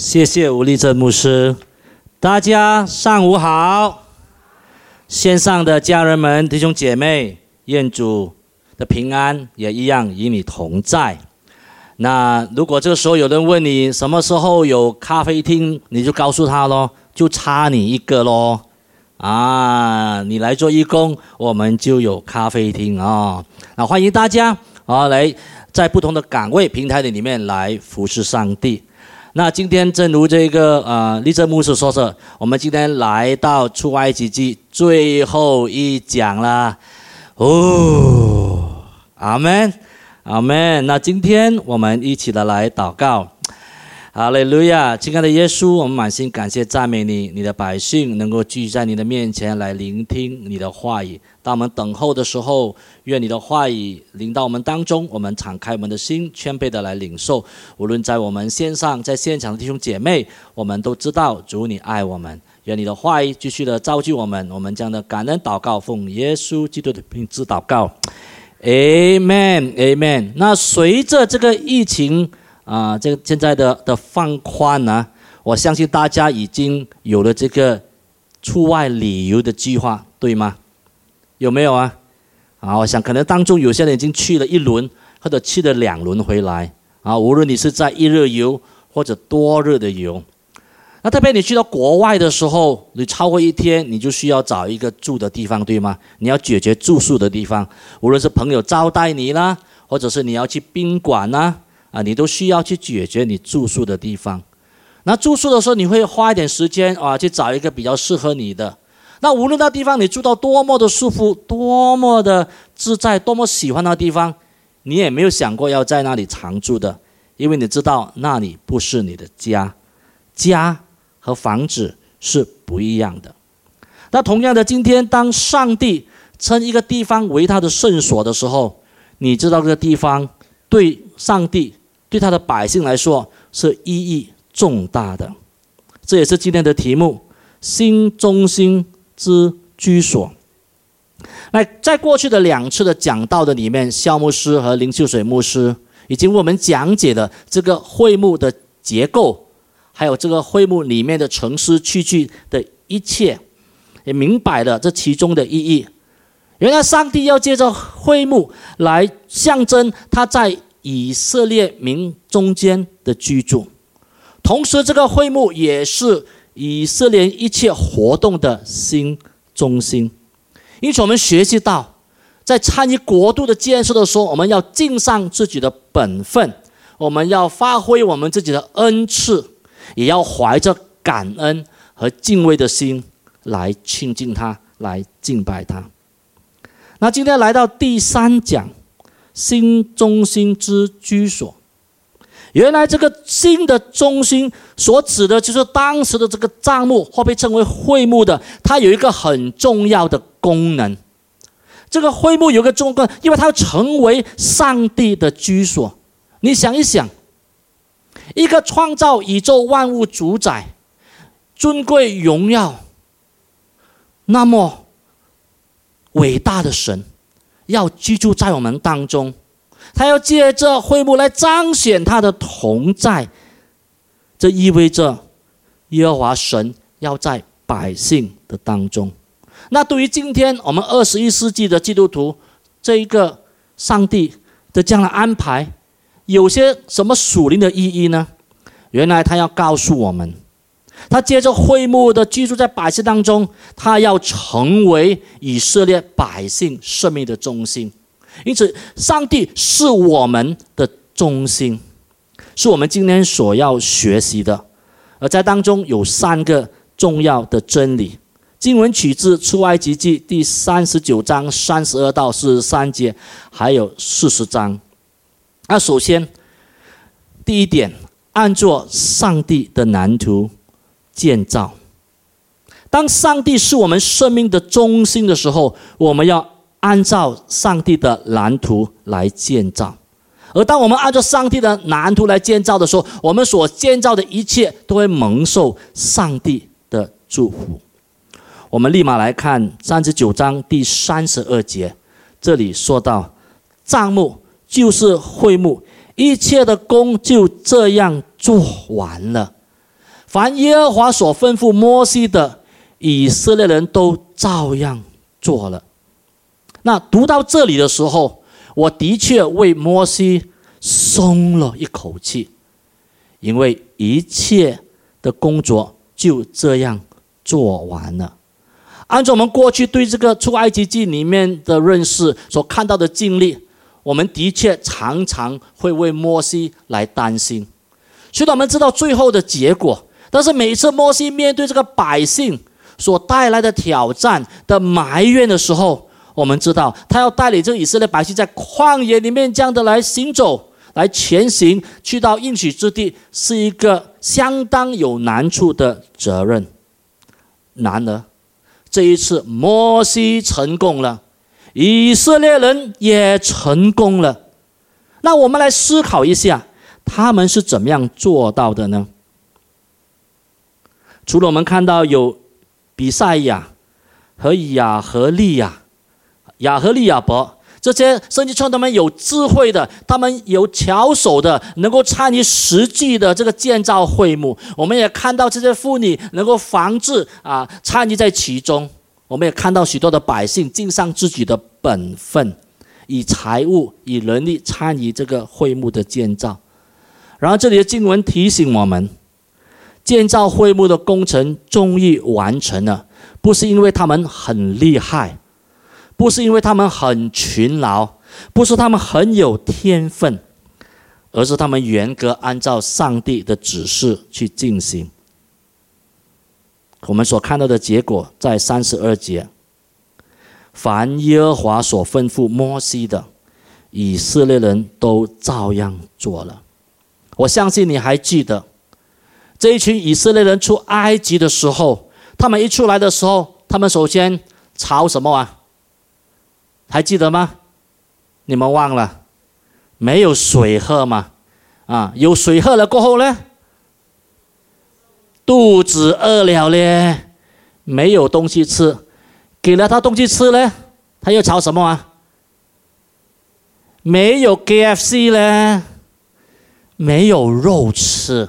谢谢吴立正牧师，大家上午好。线上的家人们、弟兄姐妹，愿主的平安也一样与你同在。那如果这个时候有人问你什么时候有咖啡厅，你就告诉他咯，就差你一个咯。啊，你来做义工，我们就有咖啡厅啊。那欢迎大家啊，来在不同的岗位平台的里面来服侍上帝。那今天正如这个呃立正牧师说的，我们今天来到出埃及记最后一讲了。哦，阿门，阿门。那今天我们一起的来祷告。哈利路亚，亲爱的耶稣，我们满心感谢赞美你，你的百姓能够聚在你的面前来聆听你的话语。当我们等候的时候，愿你的话语临到我们当中，我们敞开我们的心，谦卑的来领受。无论在我们线上，在现场的弟兄姐妹，我们都知道主你爱我们。愿你的话语继续的造就我们。我们将的感恩祷告，奉耶稣基督的名字祷告，Amen，Amen。那随着这个疫情。啊，这个现在的的放宽呢，我相信大家已经有了这个出外旅游的计划，对吗？有没有啊？啊，我想可能当中有些人已经去了一轮，或者去了两轮回来。啊，无论你是在一日游或者多日的游，那特别你去到国外的时候，你超过一天，你就需要找一个住的地方，对吗？你要解决住宿的地方，无论是朋友招待你啦，或者是你要去宾馆呐。啊，你都需要去解决你住宿的地方。那住宿的时候，你会花一点时间啊，去找一个比较适合你的。那无论那地方你住到多么的舒服，多么的自在，多么喜欢那地方，你也没有想过要在那里常住的，因为你知道那里不是你的家。家和房子是不一样的。那同样的，今天当上帝称一个地方为他的圣所的时候，你知道这个地方对上帝。对他的百姓来说是意义重大的，这也是今天的题目“新中心之居所”。那在过去的两次的讲道的里面，肖牧师和林秀水牧师已经为我们讲解了这个会幕的结构，还有这个会幕里面的城市器具的一切，也明白了这其中的意义。原来上帝要借着会幕来象征他在。以色列民中间的居住，同时这个会幕也是以色列一切活动的新中心。因此，我们学习到，在参与国度的建设的时候，我们要尽上自己的本分，我们要发挥我们自己的恩赐，也要怀着感恩和敬畏的心来亲近他，来敬拜他。那今天来到第三讲。新中心之居所，原来这个新的中心所指的就是当时的这个帐幕，或被称为会幕的，它有一个很重要的功能。这个会幕有个重要，因为它要成为上帝的居所。你想一想，一个创造宇宙万物、主宰、尊贵、荣耀，那么伟大的神。要居住在我们当中，他要借着会幕来彰显他的同在，这意味着耶和华神要在百姓的当中。那对于今天我们二十一世纪的基督徒，这一个上帝的这样的安排，有些什么属灵的意义呢？原来他要告诉我们。他借着会幕的居住在百姓当中，他要成为以色列百姓生命的中心。因此，上帝是我们的中心，是我们今天所要学习的。而在当中有三个重要的真理。经文取自出埃及记第三十九章三十二到四十三节，还有四十章。那首先，第一点，按照上帝的蓝图。建造。当上帝是我们生命的中心的时候，我们要按照上帝的蓝图来建造。而当我们按照上帝的蓝图来建造的时候，我们所建造的一切都会蒙受上帝的祝福。我们立马来看三十九章第三十二节，这里说到账目就是会幕，一切的工就这样做完了。凡耶和华所吩咐摩西的，以色列人都照样做了。那读到这里的时候，我的确为摩西松了一口气，因为一切的工作就这样做完了。按照我们过去对这个出埃及记里面的认识所看到的经历，我们的确常常会为摩西来担心。虽然我们知道最后的结果，但是每次摩西面对这个百姓所带来的挑战的埋怨的时候，我们知道他要带领这以色列百姓在旷野里面这样的来行走、来前行，去到应许之地，是一个相当有难处的责任。然而，这一次，摩西成功了，以色列人也成功了。那我们来思考一下，他们是怎么样做到的呢？除了我们看到有比赛亚和亚和利亚、亚和利亚伯。这些圣经中他们有智慧的，他们有巧手的，能够参与实际的这个建造会幕。我们也看到这些妇女能够防治啊，参与在其中。我们也看到许多的百姓尽上自己的本分，以财物、以人力参与这个会幕的建造。然后这里的经文提醒我们，建造会幕的工程终于完成了，不是因为他们很厉害。不是因为他们很勤劳，不是他们很有天分，而是他们严格按照上帝的指示去进行。我们所看到的结果在三十二节，凡耶和华所吩咐摩西的，以色列人都照样做了。我相信你还记得，这一群以色列人出埃及的时候，他们一出来的时候，他们首先朝什么啊？还记得吗？你们忘了？没有水喝嘛？啊，有水喝了过后呢？肚子饿了咧，没有东西吃，给了他东西吃呢，他又吵什么啊？没有 KFC 呢，没有肉吃，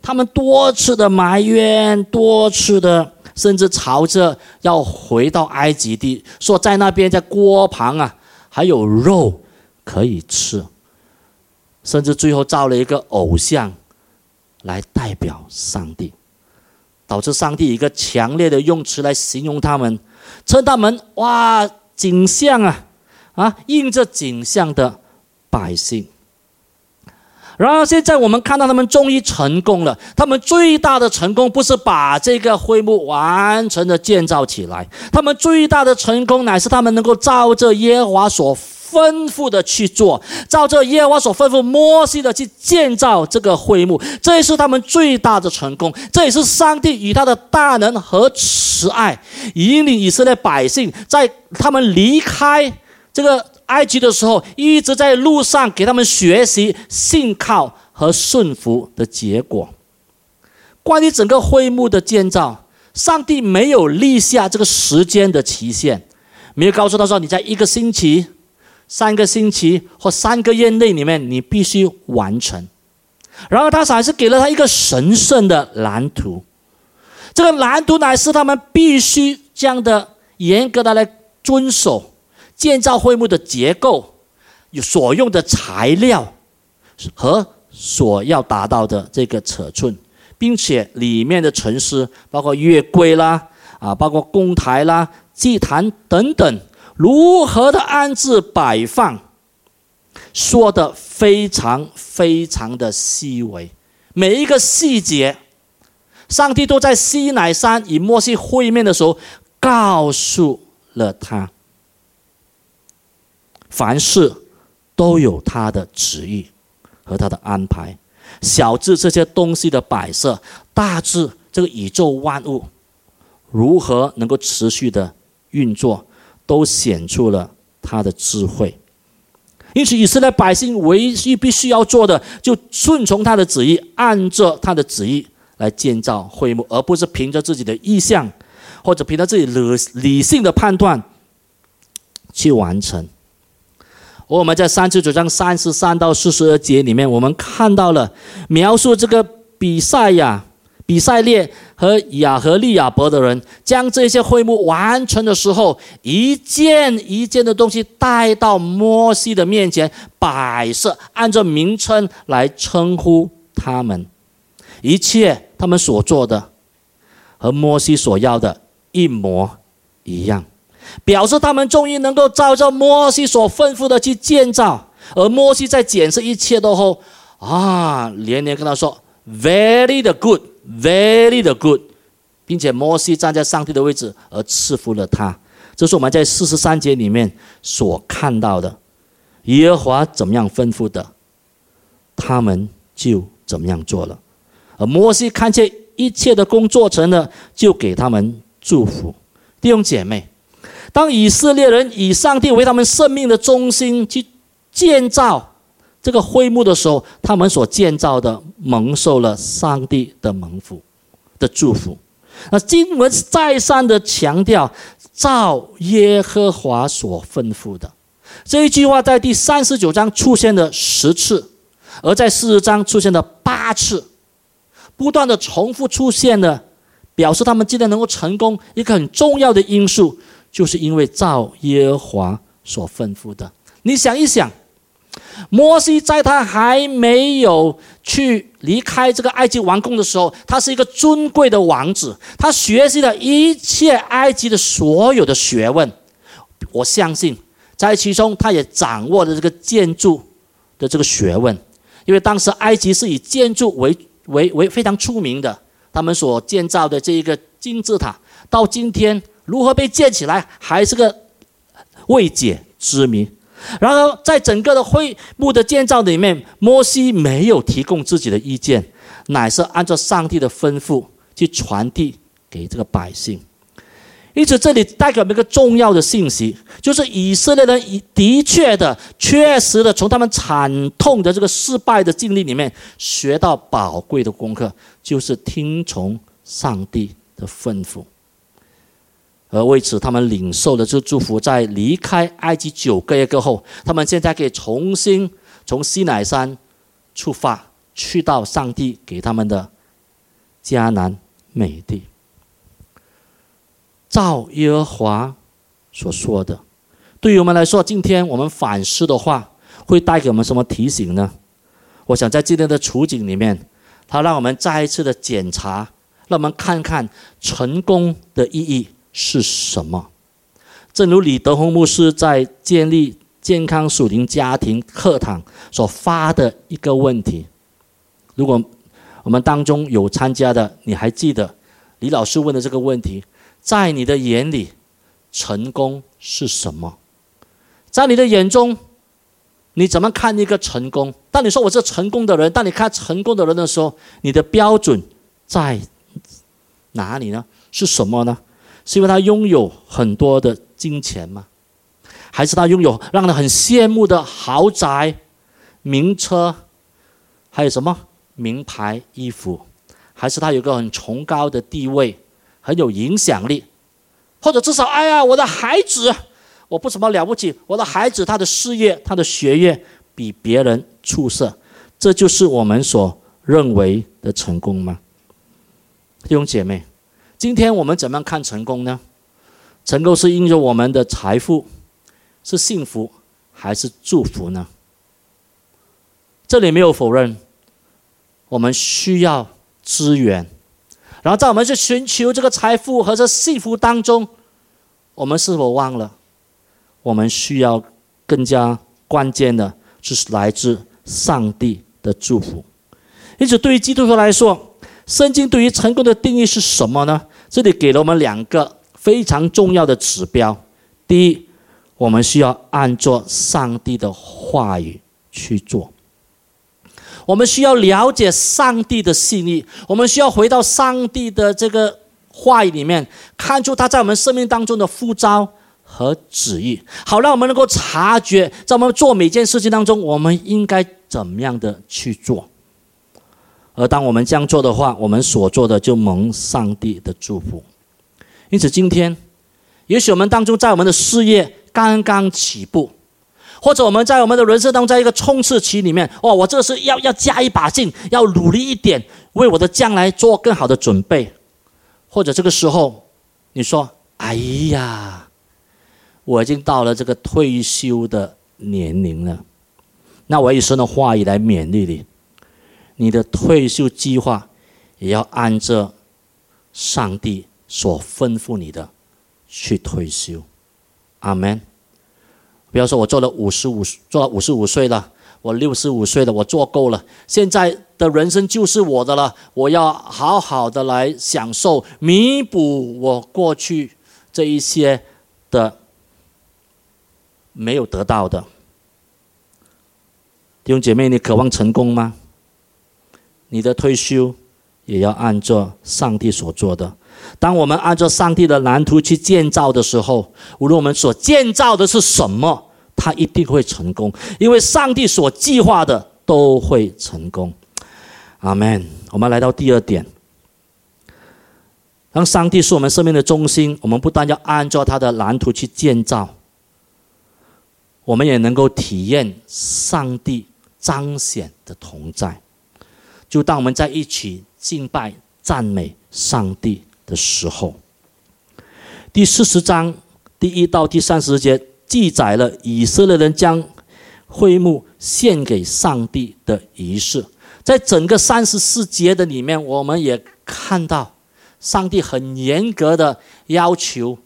他们多次的埋怨，多次的。甚至朝着要回到埃及地，说在那边在锅旁啊，还有肉可以吃。甚至最后造了一个偶像，来代表上帝，导致上帝一个强烈的用词来形容他们，称他们哇景象啊啊印着景象的百姓。然而，现在我们看到他们终于成功了。他们最大的成功不是把这个会幕完成的建造起来，他们最大的成功乃是他们能够照着耶和华所吩咐的去做，照着耶和华所吩咐摩西的去建造这个会幕。这也是他们最大的成功，这也是上帝与他的大能和慈爱，引领以色列百姓在他们离开这个。埃及的时候，一直在路上给他们学习信靠和顺服的结果。关于整个会幕的建造，上帝没有立下这个时间的期限，没有告诉他说：“你在一个星期、三个星期或三个月内里面，你必须完成。”然而，他还是给了他一个神圣的蓝图。这个蓝图乃是他们必须这样的严格的来遵守。建造会幕的结构，所用的材料和所要达到的这个尺寸，并且里面的陈设，包括月柜啦，啊，包括供台啦、祭坛等等，如何的安置摆放，说的非常非常的细微，每一个细节，上帝都在西乃山与摩西会面的时候告诉了他。凡事都有他的旨意和他的安排，小至这些东西的摆设，大至这个宇宙万物如何能够持续的运作，都显出了他的智慧。因此，以色列百姓唯一必须要做的，就顺从他的旨意，按着他的旨意来建造会幕，而不是凭着自己的意向或者凭着自己理理性的判断去完成。我们在三十九章三十三到四十二节里面，我们看到了描述这个比赛呀比赛列和亚和利亚伯的人将这些会幕完成的时候，一件一件的东西带到摩西的面前摆设，按照名称来称呼他们。一切他们所做的和摩西所要的一模一样，表示他们终于能够照着摩西所吩咐的去建造。而摩西在检视一切都后，啊，连连跟他说：“Very good。” Very 的 good，并且摩西站在上帝的位置而赐福了他。这是我们在四十三节里面所看到的。耶和华怎么样吩咐的，他们就怎么样做了。而摩西看见一切的工作成了，就给他们祝福。弟兄姐妹，当以色列人以上帝为他们生命的中心去建造。这个会幕的时候，他们所建造的蒙受了上帝的蒙福的祝福。那经文再三的强调，照耶和华所吩咐的这一句话，在第三十九章出现了十次，而在四十章出现了八次，不断的重复出现了，表示他们今天能够成功一个很重要的因素，就是因为照耶和华所吩咐的。你想一想。摩西在他还没有去离开这个埃及王宫的时候，他是一个尊贵的王子，他学习了一切埃及的所有的学问。我相信，在其中他也掌握了这个建筑的这个学问，因为当时埃及是以建筑为为为非常出名的，他们所建造的这一个金字塔，到今天如何被建起来，还是个未解之谜。然而，在整个的会幕的建造里面，摩西没有提供自己的意见，乃是按照上帝的吩咐去传递给这个百姓。因此，这里代表一个重要的信息，就是以色列人的确的、确实的从他们惨痛的这个失败的经历里面学到宝贵的功课，就是听从上帝的吩咐。而为此，他们领受了这祝福，在离开埃及九个月过后，他们现在可以重新从西乃山出发，去到上帝给他们的迦南美地。照耶和华所说的，对于我们来说，今天我们反思的话，会带给我们什么提醒呢？我想在今天的处境里面，他让我们再一次的检查，让我们看看成功的意义。是什么？正如李德宏牧师在建立健康属灵家庭课堂所发的一个问题。如果我们当中有参加的，你还记得李老师问的这个问题？在你的眼里，成功是什么？在你的眼中，你怎么看一个成功？当你说我是成功的人，当你看成功的人的时候，你的标准在哪里呢？是什么呢？是因为他拥有很多的金钱吗？还是他拥有让人很羡慕的豪宅、名车，还有什么名牌衣服？还是他有个很崇高的地位，很有影响力？或者至少，哎呀，我的孩子，我不怎么了不起，我的孩子他的事业、他的学业比别人出色，这就是我们所认为的成功吗？弟兄姐妹。今天我们怎么样看成功呢？成功是因着我们的财富，是幸福还是祝福呢？这里没有否认，我们需要资源。然后在我们去寻求这个财富和这幸福当中，我们是否忘了，我们需要更加关键的，就是来自上帝的祝福。因此，对于基督徒来说，圣经对于成功的定义是什么呢？这里给了我们两个非常重要的指标。第一，我们需要按照上帝的话语去做；我们需要了解上帝的信意；我们需要回到上帝的这个话语里面，看出他在我们生命当中的呼召和旨意，好让我们能够察觉，在我们做每件事情当中，我们应该怎么样的去做。而当我们这样做的话，我们所做的就蒙上帝的祝福。因此，今天，也许我们当中在我们的事业刚刚起步，或者我们在我们的人生当中在一个冲刺期里面，哇，我这是要要加一把劲，要努力一点，为我的将来做更好的准备，或者这个时候你说：“哎呀，我已经到了这个退休的年龄了。”那我以神的话语来勉励你，你的退休计划也要按照上帝所吩咐你的去退休。阿门。比方说，我做了五十五，做了五十五岁了，我六十五岁了，我做够了，现在的人生就是我的了。我要好好的来享受，弥补我过去这一些的没有得到的。弟兄姐妹，你渴望成功吗？你的退休也要按照上帝所做的。当我们按照上帝的蓝图去建造的时候，无论我们所建造的是什么，它一定会成功，因为上帝所计划的都会成功。阿门。我们来到第二点，当上帝是我们生命的中心，我们不但要按照他的蓝图去建造，我们也能够体验上帝彰显的同在。就当我们在一起敬拜、赞美上帝。的时候，第四十章第一到第三十节记载了以色列人将会幕献给上帝的仪式。在整个三十四节的里面，我们也看到上帝很严格的要求，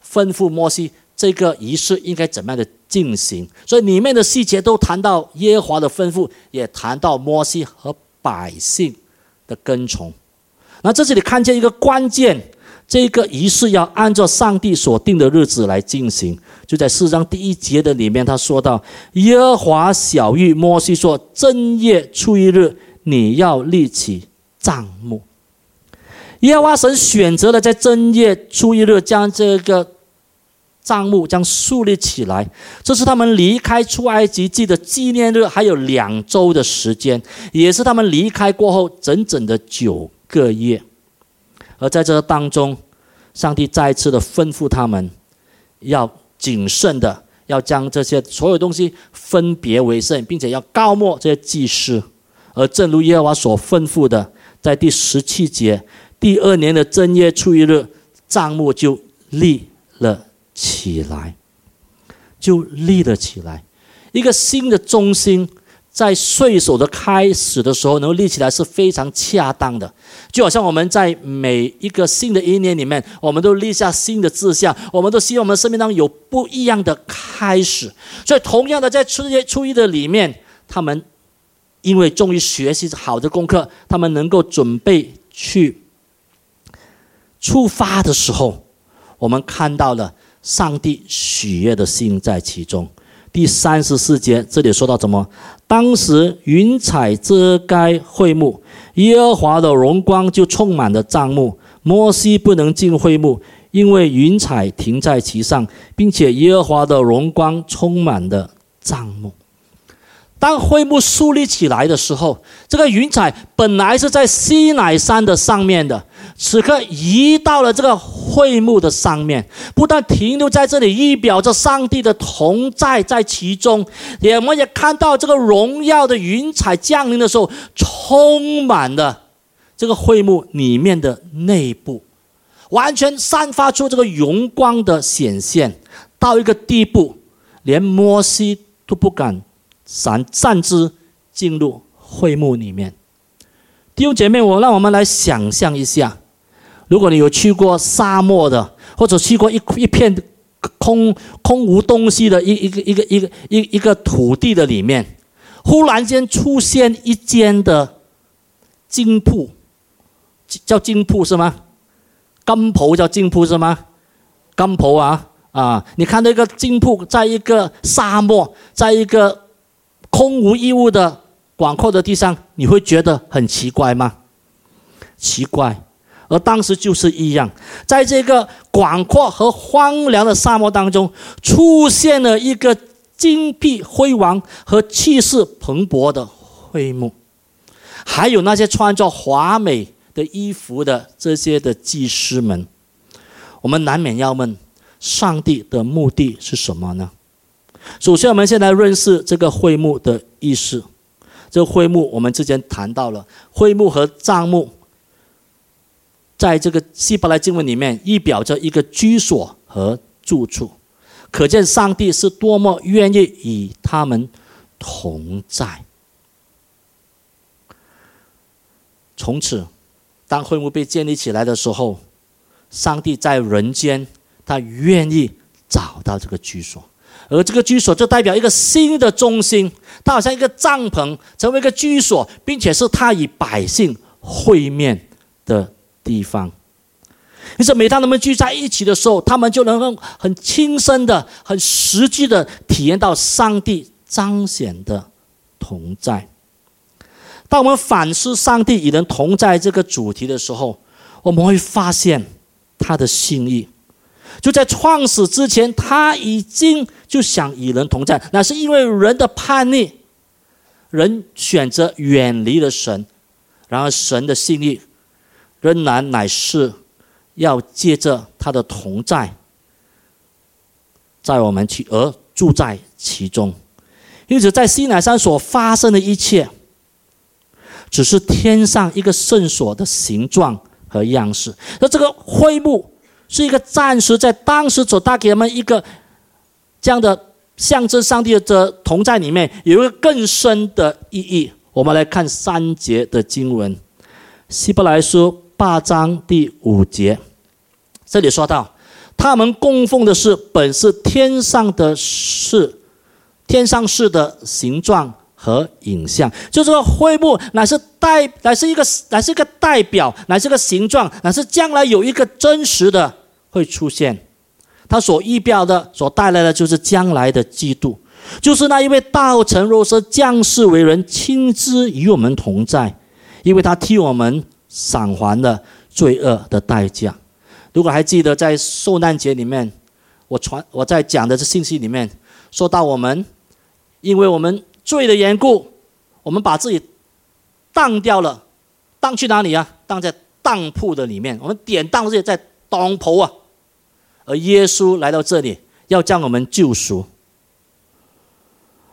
吩咐摩西这个仪式应该怎么样的进行。所以里面的细节都谈到耶和华的吩咐，也谈到摩西和百姓的跟从。那在这里看见一个关键，这个仪式要按照上帝所定的日子来进行。就在四章第一节的里面，他说到：“耶和华小玉摩西说，正月初一日，你要立起帐幕。”耶和华神选择了在正月初一日将这个账目将树立起来，这是他们离开出埃及记的纪念日，还有两周的时间，也是他们离开过后整整的九。个月，而在这当中，上帝再次的吩咐他们，要谨慎的，要将这些所有东西分别为圣，并且要告没这些祭司。而正如耶和华所吩咐的，在第十七节，第二年的正月初一日，账目就立了起来，就立了起来，一个新的中心。在岁首的开始的时候，能够立起来是非常恰当的，就好像我们在每一个新的一年里面，我们都立下新的志向，我们都希望我们生命当中有不一样的开始。所以，同样的，在初一初一的里面，他们因为终于学习好的功课，他们能够准备去出发的时候，我们看到了上帝喜悦的心在其中。第三十四节，这里说到怎么？当时云彩遮盖会幕，耶和华的荣光就充满了帐幕。摩西不能进会幕，因为云彩停在其上，并且耶和华的荣光充满了帐幕。当会幕树立起来的时候，这个云彩本来是在西乃山的上面的，此刻移到了这个会幕的上面，不但停留在这里，预表着上帝的同在在其中。也我们也看到这个荣耀的云彩降临的时候，充满了这个会幕里面的内部，完全散发出这个荣光的显现，到一个地步，连摩西都不敢。擅擅自进入会幕里面，弟兄姐妹，我让我们来想象一下，如果你有去过沙漠的，或者去过一一片空空无东西的一一个一个一个一一个土地的里面，忽然间出现一间的金铺，叫金铺是吗？金铺叫金铺是吗？金铺啊啊！你看那个金铺，在一个沙漠，在一个。空无一物的广阔的地上，你会觉得很奇怪吗？奇怪，而当时就是一样，在这个广阔和荒凉的沙漠当中，出现了一个金碧辉煌和气势蓬勃的会幕，还有那些穿着华美的衣服的这些的祭司们，我们难免要问：上帝的目的是什么呢？首先，我们先来认识这个会幕的意思。这个会幕我们之前谈到了，会幕和帐幕，在这个希伯来经文里面，意表着一个居所和住处，可见上帝是多么愿意与他们同在。从此，当会幕被建立起来的时候，上帝在人间，他愿意找到这个居所。而这个居所就代表一个新的中心，它好像一个帐篷，成为一个居所，并且是他与百姓会面的地方。于是，每当他们聚在一起的时候，他们就能够很亲身的、很实际的体验到上帝彰显的同在。当我们反思上帝与人同在这个主题的时候，我们会发现他的心意。就在创始之前，他已经就想与人同在，那是因为人的叛逆，人选择远离了神，然而神的心意仍然乃是要借着他的同在，在我们去而住在其中。因此，在西乃山所发生的一切，只是天上一个圣所的形状和样式，那这个灰幕。是一个暂时在当时所带给他们一个这样的象征，上帝的同在里面有一个更深的意义。我们来看三节的经文，《希伯来书》八章第五节，这里说到，他们供奉的是本是天上的事，天上事的形状。和影像，就这个灰幕乃是代，乃是一个，乃是一个代表，乃是个形状，乃是将来有一个真实的会出现。他所预表的，所带来的就是将来的基督，就是那一位道成肉身降世为人，亲自与我们同在，因为他替我们偿还了罪恶的代价。如果还记得在受难节里面，我传我在讲的这信息里面说到我们，因为我们。罪的缘故，我们把自己当掉了，当去哪里啊？当在当铺的里面，我们典当这些在当铺啊。而耶稣来到这里，要将我们救赎。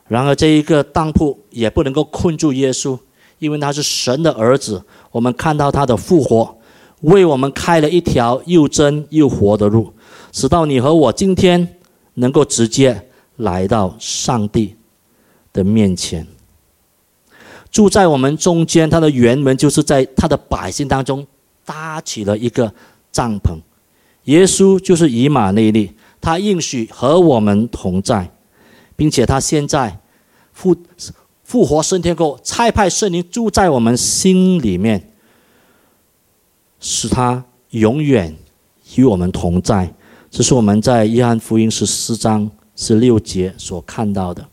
然而，这一个当铺也不能够困住耶稣，因为他是神的儿子。我们看到他的复活，为我们开了一条又真又活的路，使到你和我今天能够直接来到上帝。的面前，住在我们中间，他的原文就是在他的百姓当中搭起了一个帐篷。耶稣就是以马内利，他应许和我们同在，并且他现在复复活升天后，差派圣灵住在我们心里面，使他永远与我们同在。这是我们在约翰福音十四章十六节所看到的。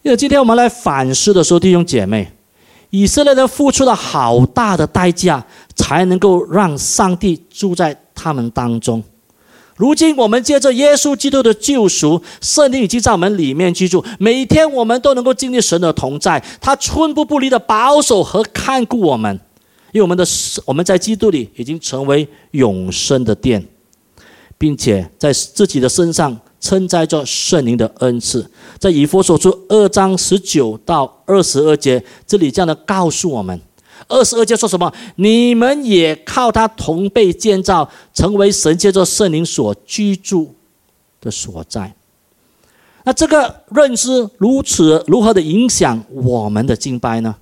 因为今天我们来反思的时候，弟兄姐妹，以色列人付出了好大的代价，才能够让上帝住在他们当中。如今我们借着耶稣基督的救赎，圣灵已经在我们里面居住，每天我们都能够经历神的同在，他寸步不离的保守和看顾我们。因为我们的我们在基督里已经成为永生的殿，并且在自己的身上。称载着圣灵的恩赐，在以佛所书二章十九到二十二节，这里这样的告诉我们：二十二节说什么？你们也靠他同被建造，成为神借着圣灵所居住的所在。那这个认知如此如何的影响我们的敬拜呢？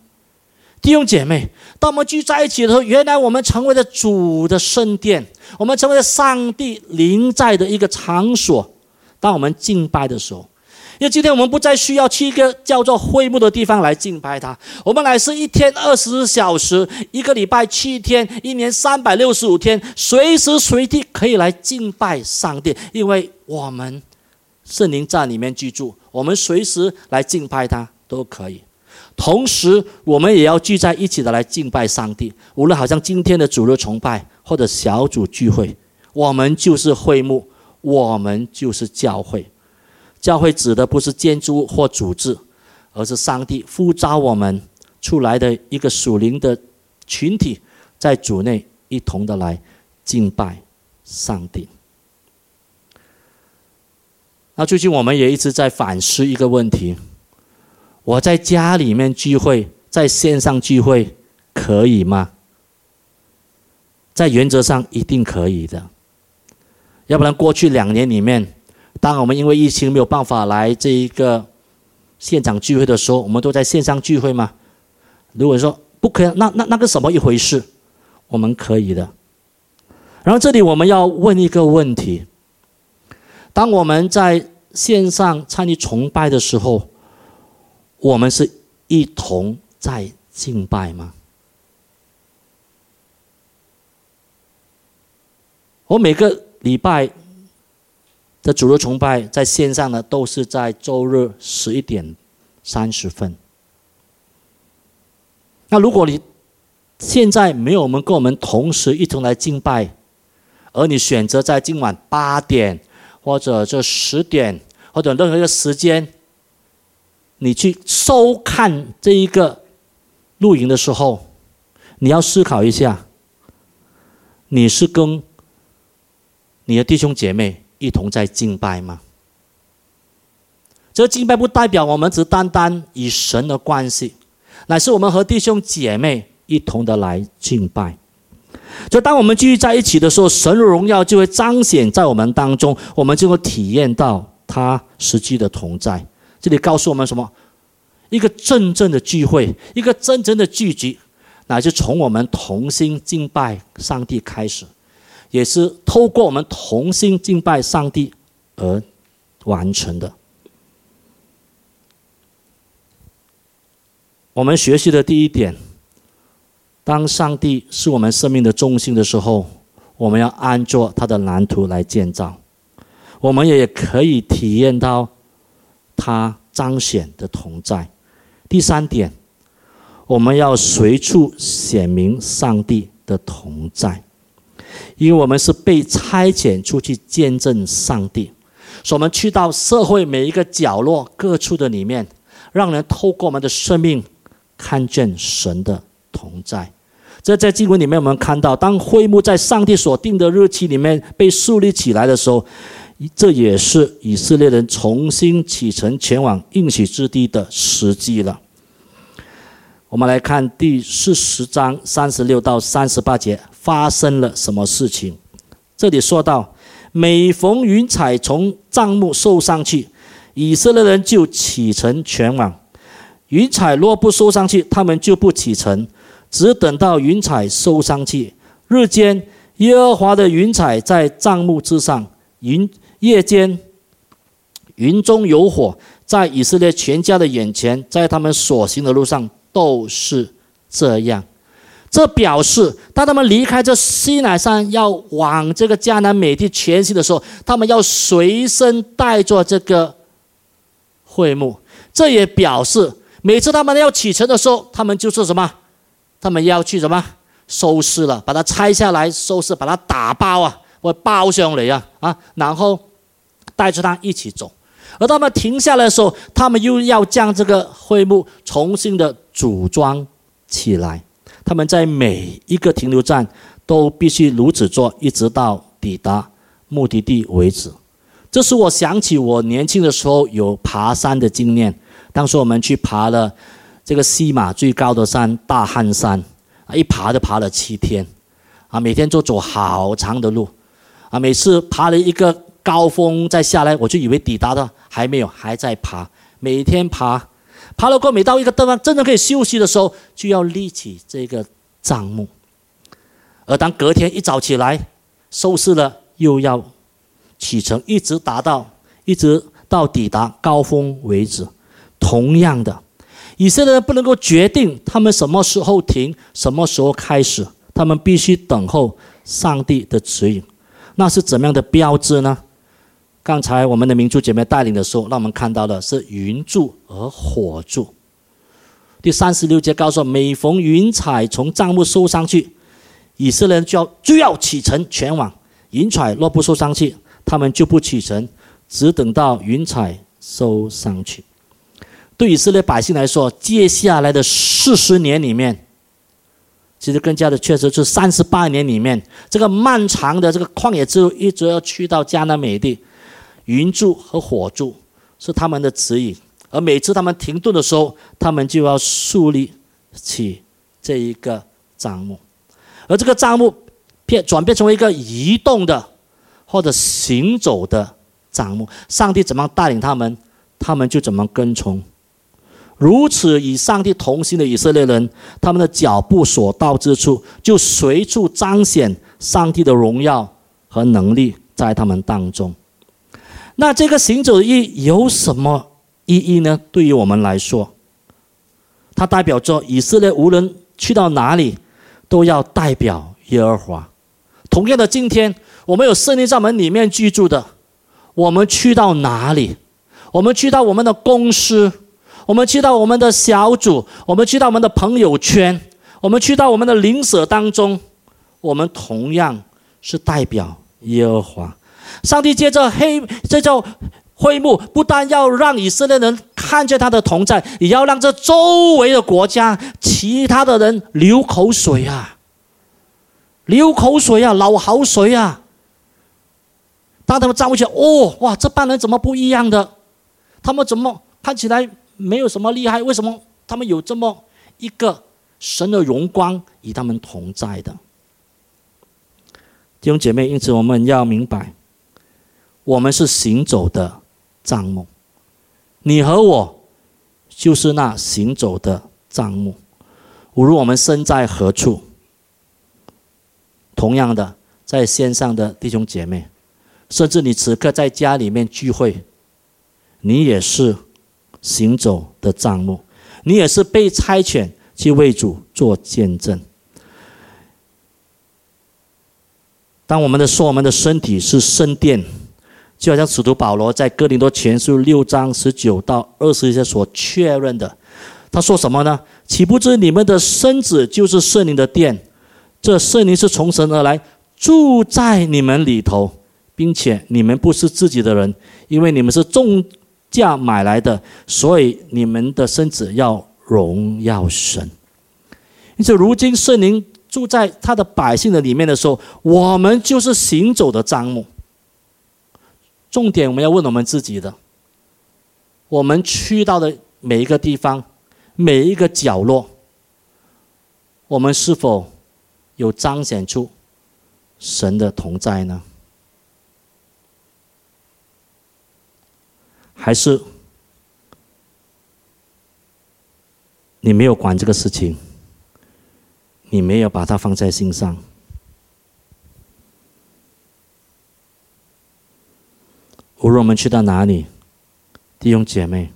弟兄姐妹，当我们聚在一起的时候，原来我们成为了主的圣殿，我们成为了上帝临在的一个场所。当我们敬拜的时候，因为今天我们不再需要去一个叫做会幕的地方来敬拜他，我们乃是一天二十四小时，一个礼拜七天，一年三百六十五天，随时随地可以来敬拜上帝，因为我们圣灵在里面居住，我们随时来敬拜他都可以。同时，我们也要聚在一起的来敬拜上帝，无论好像今天的主日崇拜或者小组聚会，我们就是会幕。我们就是教会，教会指的不是建筑或组织，而是上帝呼召我们出来的一个属灵的群体，在主内一同的来敬拜上帝。那最近我们也一直在反思一个问题：我在家里面聚会，在线上聚会可以吗？在原则上一定可以的。要不然过去两年里面，当我们因为疫情没有办法来这一个现场聚会的时候，我们都在线上聚会吗？如果说不可以，那那那个什么一回事？我们可以的。然后这里我们要问一个问题：当我们在线上参与崇拜的时候，我们是一同在敬拜吗？我每个礼拜这主日崇拜在线上呢，都是在周日十一点三十分。那如果你现在没有我们跟我们同时一同来敬拜，而你选择在今晚八点或者这十点或者任何一个时间，你去收看这一个录影的时候，你要思考一下，你是跟。你的弟兄姐妹一同在敬拜吗？这敬拜不代表我们只单单与神的关系，乃是我们和弟兄姐妹一同的来敬拜。就当我们聚在一起的时候，神的荣耀就会彰显在我们当中，我们就会体验到他实际的同在。这里告诉我们什么？一个真正的聚会，一个真正的聚集，乃是从我们同心敬拜上帝开始。也是透过我们同心敬拜上帝而完成的。我们学习的第一点：当上帝是我们生命的中心的时候，我们要按照他的蓝图来建造。我们也可以体验到他彰显的同在。第三点，我们要随处显明上帝的同在。因为我们是被差遣出去见证上帝，所以我们去到社会每一个角落、各处的里面，让人透过我们的生命看见神的同在。这在经文里面，我们看到，当会幕在上帝所定的日期里面被树立起来的时候，这也是以色列人重新启程前往应许之地的时机了。我们来看第四十章三十六到三十八节。发生了什么事情？这里说到，每逢云彩从帐幕收上去，以色列人就启程前往；云彩若不收上去，他们就不启程，只等到云彩收上去。日间，耶和华的云彩在帐幕之上；云夜间，云中有火，在以色列全家的眼前，在他们所行的路上都是这样。这表示，当他们离开这西乃山，要往这个迦南美地前行的时候，他们要随身带着这个会幕。这也表示，每次他们要启程的时候，他们就是什么？他们要去什么？收拾了，把它拆下来，收拾，把它打包啊，或包上来啊，啊，然后带着它一起走。而他们停下来的时候，他们又要将这个会幕重新的组装起来。他们在每一个停留站都必须如此做，一直到抵达目的地为止。这使我想起我年轻的时候有爬山的经验。当时我们去爬了这个西马最高的山大汉山，啊，一爬就爬了七天，啊，每天都走好长的路，啊，每次爬了一个高峰再下来，我就以为抵达了，还没有，还在爬，每天爬。爬了过，每到一个地方真正可以休息的时候，就要立起这个帐幕。而当隔天一早起来，收拾了，又要启程，一直达到，一直到抵达高峰为止。同样的，以色列人不能够决定他们什么时候停，什么时候开始，他们必须等候上帝的指引。那是怎么样的标志呢？刚才我们的民族姐妹带领的时候，让我们看到的是云柱和火柱。第三十六节告诉：每逢云彩从帐幕收上去，以色列人就要就要启程前往。云彩若不收上去，他们就不启程，只等到云彩收上去。对以色列百姓来说，接下来的四十年里面，其实更加的确实是三十八年里面，这个漫长的这个旷野之路，一直要去到迦南美地。云柱和火柱是他们的指引，而每次他们停顿的时候，他们就要树立起这一个帐幕，而这个帐幕变转变成为一个移动的或者行走的帐幕。上帝怎么带领他们，他们就怎么跟从。如此与上帝同行的以色列人，他们的脚步所到之处，就随处彰显上帝的荣耀和能力在他们当中。那这个行走的意义有什么意义呢？对于我们来说，它代表着以色列无论去到哪里，都要代表耶和华。同样的，今天我们有圣灵在门里面居住的，我们去到哪里？我们去到我们的公司。我们去到我们的小组，我们去到我们的朋友圈，我们去到我们的邻舍当中，我们同样是代表耶和华。上帝借着黑这叫会幕，不但要让以色列人看见他的同在，也要让这周围的国家其他的人流口水啊，流口水啊，老好水啊。当他们站过去，哦，哇，这帮人怎么不一样的？他们怎么看起来？没有什么厉害，为什么他们有这么一个神的荣光与他们同在的弟兄姐妹？因此我们要明白，我们是行走的帐幕，你和我就是那行走的帐幕。无论我们身在何处，同样的，在线上的弟兄姐妹，甚至你此刻在家里面聚会，你也是。行走的帐幕，你也是被差遣去为主做见证。当我们的说，我们的身体是圣殿，就好像使徒保罗在哥林多前书六章十九到二十节所确认的，他说什么呢？岂不知你们的身子就是圣灵的殿？这圣灵是从神而来，住在你们里头，并且你们不是自己的人，因为你们是重。价买来的，所以你们的身子要荣耀神。因此，如今圣灵住在他的百姓的里面的时候，我们就是行走的帐幕。重点我们要问我们自己的：我们去到的每一个地方、每一个角落，我们是否有彰显出神的同在呢？还是你没有管这个事情，你没有把它放在心上。无论我们去到哪里，弟兄姐妹，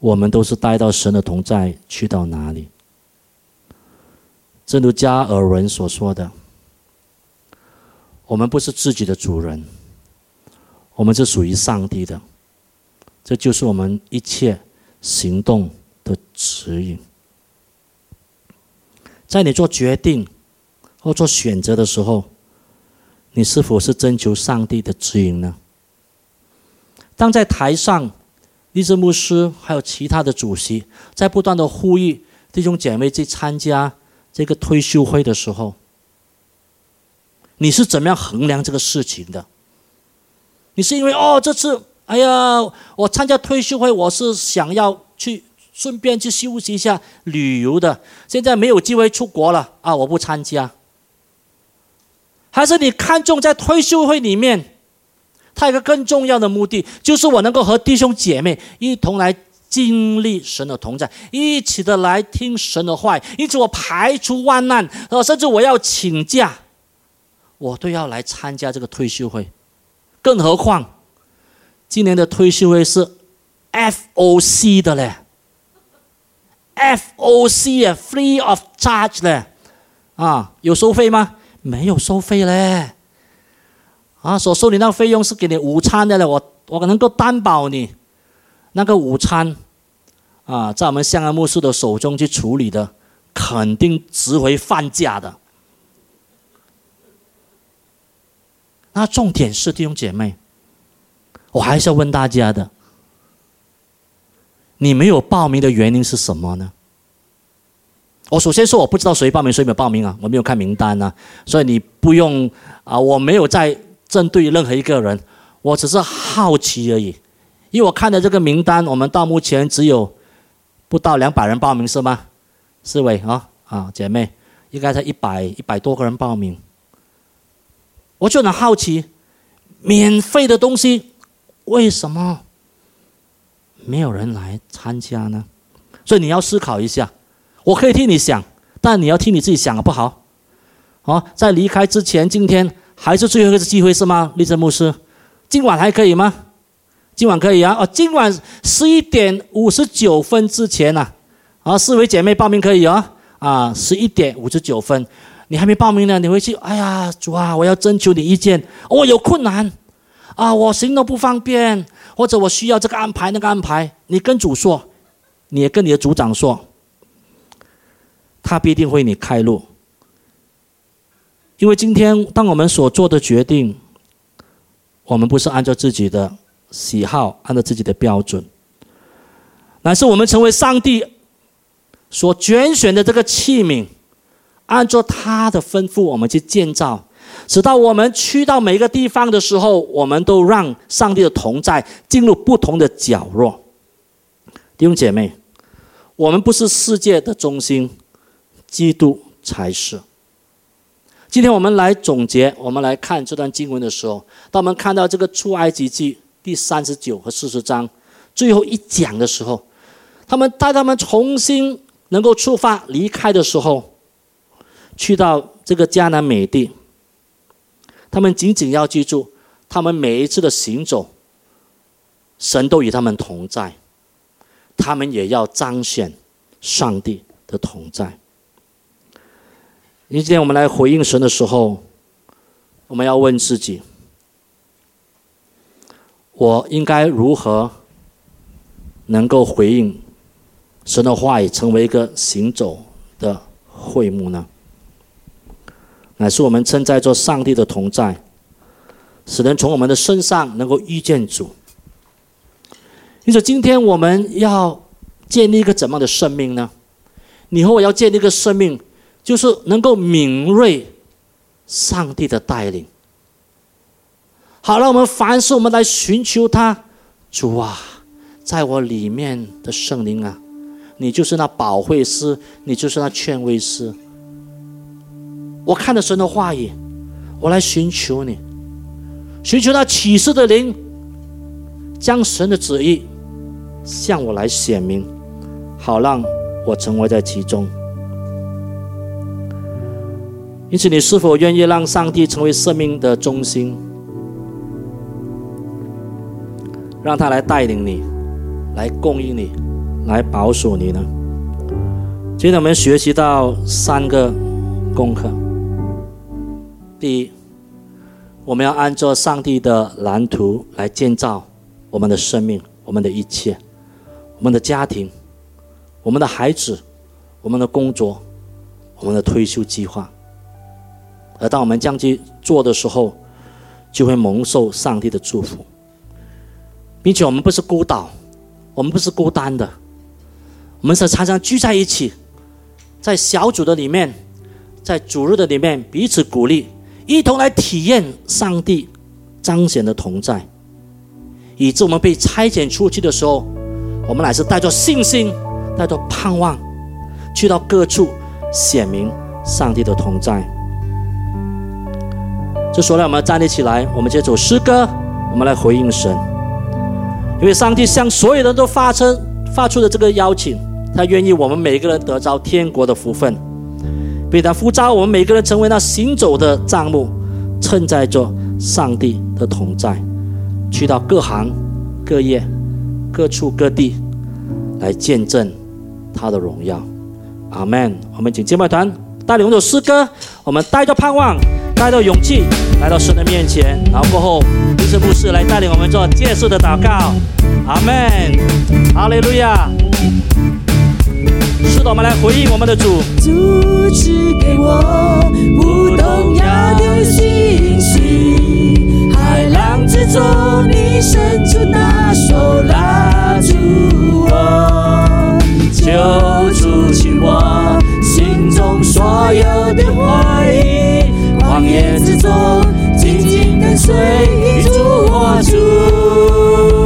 我们都是带到神的同在去到哪里。正如加尔文所说的，我们不是自己的主人，我们是属于上帝的。这就是我们一切行动的指引。在你做决定或做选择的时候，你是否是征求上帝的指引呢？当在台上，利兹牧师还有其他的主席在不断的呼吁弟兄姐妹去参加这个退休会的时候，你是怎么样衡量这个事情的？你是因为哦这次？哎呀，我参加退休会，我是想要去顺便去休息一下、旅游的。现在没有机会出国了啊，我不参加。还是你看中在退休会里面，它有个更重要的目的，就是我能够和弟兄姐妹一同来经历神的同在，一起的来听神的话。因此，我排除万难，呃，甚至我要请假，我都要来参加这个退休会。更何况。今年的退休会是 FOC 的嘞，FOC 啊，free of charge 嘞，啊，有收费吗？没有收费嘞，啊，所收你那个费用是给你午餐的了，我我能够担保你那个午餐，啊，在我们香安牧师的手中去处理的，肯定值回饭价的。那重点是弟兄姐妹。我还是要问大家的：你没有报名的原因是什么呢？我首先说，我不知道谁报名，谁没有报名啊？我没有看名单啊，所以你不用啊。我没有在针对任何一个人，我只是好奇而已。因为我看的这个名单，我们到目前只有不到两百人报名，是吗？四位啊啊，姐妹，应该才一百一百多个人报名。我就很好奇，免费的东西为什么没有人来参加呢？所以你要思考一下。我可以替你想，但你要替你自己想，好不好？好，在离开之前，今天还是最后一次机会，是吗？丽珍牧师，今晚还可以吗？今晚可以啊！哦，今晚十一点五十九分之前呐？啊，四位姐妹报名可以啊！啊，十一点五十九分，你还没报名呢，你回去，哎呀，主啊，我要征求你意见，我有困难啊，我行动不方便，或者我需要这个安排那个安排，你跟主说，你也跟你的组长说，他必定为你开路，因为今天当我们所做的决定，我们不是按照自己的。喜好按照自己的标准，乃是我们成为上帝所拣选的这个器皿，按照他的吩咐，我们去建造，直到我们去到每一个地方的时候，我们都让上帝的同在进入不同的角落。弟兄姐妹，我们不是世界的中心，基督才是。今天我们来总结，我们来看这段经文的时候，当我们看到这个出埃及记。第三十九和四十章最后一讲的时候，他们带他们重新能够出发离开的时候，去到这个迦南美地。他们仅仅要记住，他们每一次的行走，神都与他们同在，他们也要彰显上帝的同在。今天我们来回应神的时候，我们要问自己。我应该如何能够回应神的话语，成为一个行走的会幕呢？乃是我们称在做上帝的同在，使人从我们的身上能够遇见主。因此，今天我们要建立一个怎么样的生命呢？你和我要建立一个生命，就是能够敏锐上帝的带领。好了，我们凡事我们来寻求他，主啊，在我里面的圣灵啊，你就是那保惠师，你就是那劝慰师。我看了神的话语，我来寻求你，寻求那启示的灵，将神的旨意向我来显明，好让我成为在其中。因此，你是否愿意让上帝成为生命的中心？让他来带领你，来供应你，来保守你呢。今天我们学习到三个功课。第一，我们要按照上帝的蓝图来建造我们的生命，我们的一切，我们的家庭，我们的孩子，我们的工作，我们的退休计划。而当我们这样去做的时候，就会蒙受上帝的祝福。并且我们不是孤岛，我们不是孤单的，我们是常常聚在一起，在小组的里面，在主日的里面彼此鼓励，一同来体验上帝彰显的同在，以致我们被差遣出去的时候，我们乃是带着信心，带着盼望，去到各处显明上帝的同在。这说让，我们站立起来，我们接走诗歌，我们来回应神。因为上帝向所有人都发出发出的这个邀请，他愿意我们每个人得着天国的福分，被他呼召我们每个人成为那行走的帐幕，承载着上帝的同在，去到各行各业、各处各地，来见证他的荣耀。阿门。我们请敬拜团带领我们首诗歌，我们带着盼望，带着勇气。来到神的面前，然后过后，牧师牧师来带领我们做结束的祷告。阿门，哈利路亚。是的，我们来回应我们的主。主赐给我不动摇的信心，海浪之中你伸出那手拉住我，救出去我心中所有的怀疑，旷野之中。随主我主。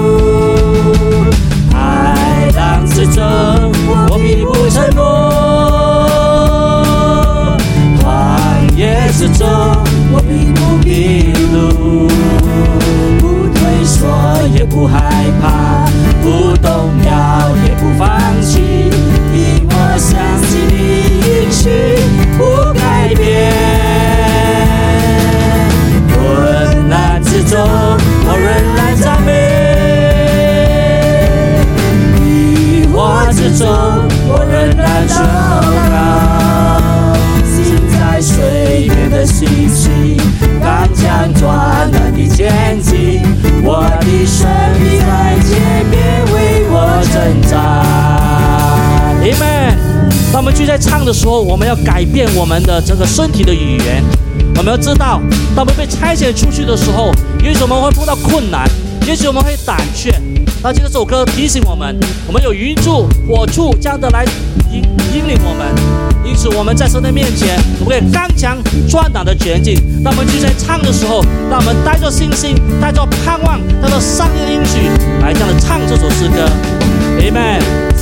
说，我们要改变我们的这个身体的语言。我们要知道，当我们被拆解出去的时候，也许我们会碰到困难，也许我们会胆怯。但这首歌提醒我们，我们有云柱、火柱这样的来引引领我们。因此，我们在神的面前，我们可以刚强壮胆的前进。当我们聚在唱的时候，让我们带着信心，带着盼望，带着上帝的应许，来这样的唱这首诗歌。Amen。